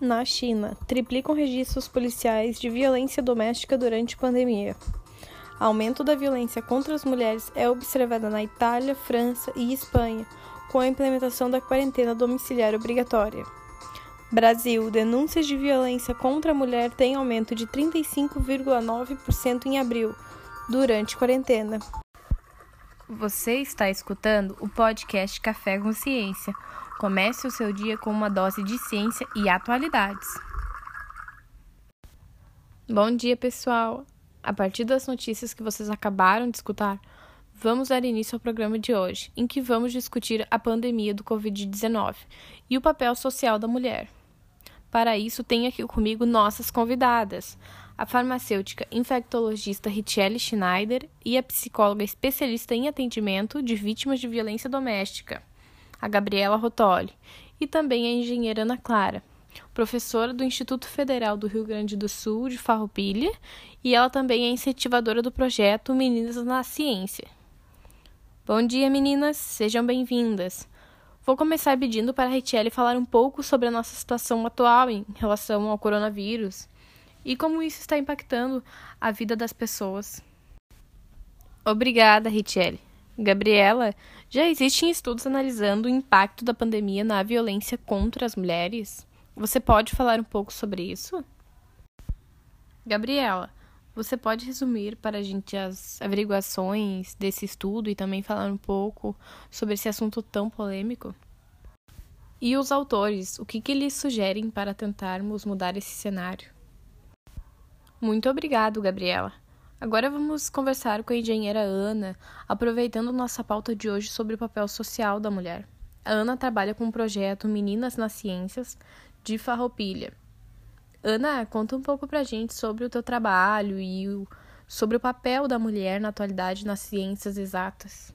Na China, triplicam registros policiais de violência doméstica durante pandemia. Aumento da violência contra as mulheres é observada na Itália, França e Espanha, com a implementação da quarentena domiciliar obrigatória. Brasil, denúncias de violência contra a mulher têm aumento de 35,9% em abril, durante quarentena. Você está escutando o podcast Café com Ciência Comece o seu dia com uma dose de ciência e atualidades. Bom dia, pessoal! A partir das notícias que vocês acabaram de escutar, vamos dar início ao programa de hoje, em que vamos discutir a pandemia do Covid-19 e o papel social da mulher. Para isso, tenho aqui comigo nossas convidadas, a farmacêutica infectologista Richelle Schneider e a psicóloga especialista em atendimento de vítimas de violência doméstica, a Gabriela Rotoli, e também a engenheira Ana Clara, professora do Instituto Federal do Rio Grande do Sul de Farroupilha, e ela também é incentivadora do projeto Meninas na Ciência. Bom dia, meninas, sejam bem-vindas. Vou começar pedindo para a Richelle falar um pouco sobre a nossa situação atual em relação ao coronavírus e como isso está impactando a vida das pessoas. Obrigada, Richelle. Gabriela, já existem estudos analisando o impacto da pandemia na violência contra as mulheres? Você pode falar um pouco sobre isso? Gabriela, você pode resumir para a gente as averiguações desse estudo e também falar um pouco sobre esse assunto tão polêmico? E os autores, o que, que eles sugerem para tentarmos mudar esse cenário? Muito obrigado, Gabriela. Agora vamos conversar com a engenheira Ana, aproveitando nossa pauta de hoje sobre o papel social da mulher. A Ana trabalha com o projeto Meninas nas Ciências de Farroupilha. Ana, conta um pouco pra gente sobre o teu trabalho e o, sobre o papel da mulher na atualidade nas ciências exatas.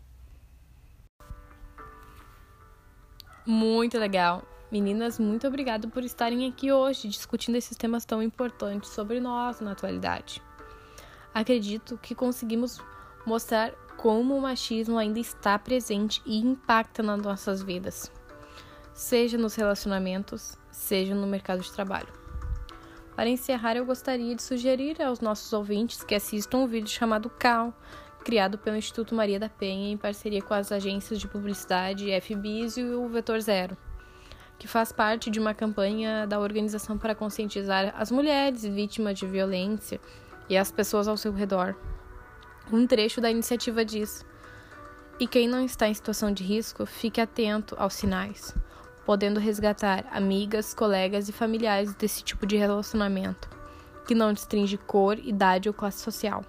Muito legal. Meninas, muito obrigada por estarem aqui hoje discutindo esses temas tão importantes sobre nós na atualidade acredito que conseguimos mostrar como o machismo ainda está presente e impacta nas nossas vidas, seja nos relacionamentos, seja no mercado de trabalho. Para encerrar, eu gostaria de sugerir aos nossos ouvintes que assistam um vídeo chamado CAL, criado pelo Instituto Maria da Penha em parceria com as agências de publicidade FBIS e o Vetor Zero, que faz parte de uma campanha da organização para conscientizar as mulheres vítimas de violência e as pessoas ao seu redor. Um trecho da iniciativa diz: E quem não está em situação de risco, fique atento aos sinais, podendo resgatar amigas, colegas e familiares desse tipo de relacionamento, que não distingue cor, idade ou classe social.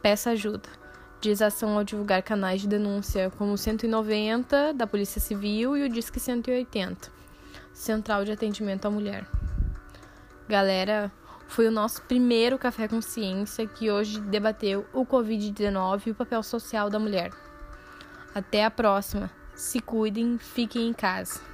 Peça ajuda. Diz ação ao divulgar canais de denúncia como o 190 da Polícia Civil e o Disque 180, Central de Atendimento à Mulher. Galera, foi o nosso primeiro Café com Ciência que hoje debateu o Covid-19 e o papel social da mulher. Até a próxima. Se cuidem, fiquem em casa.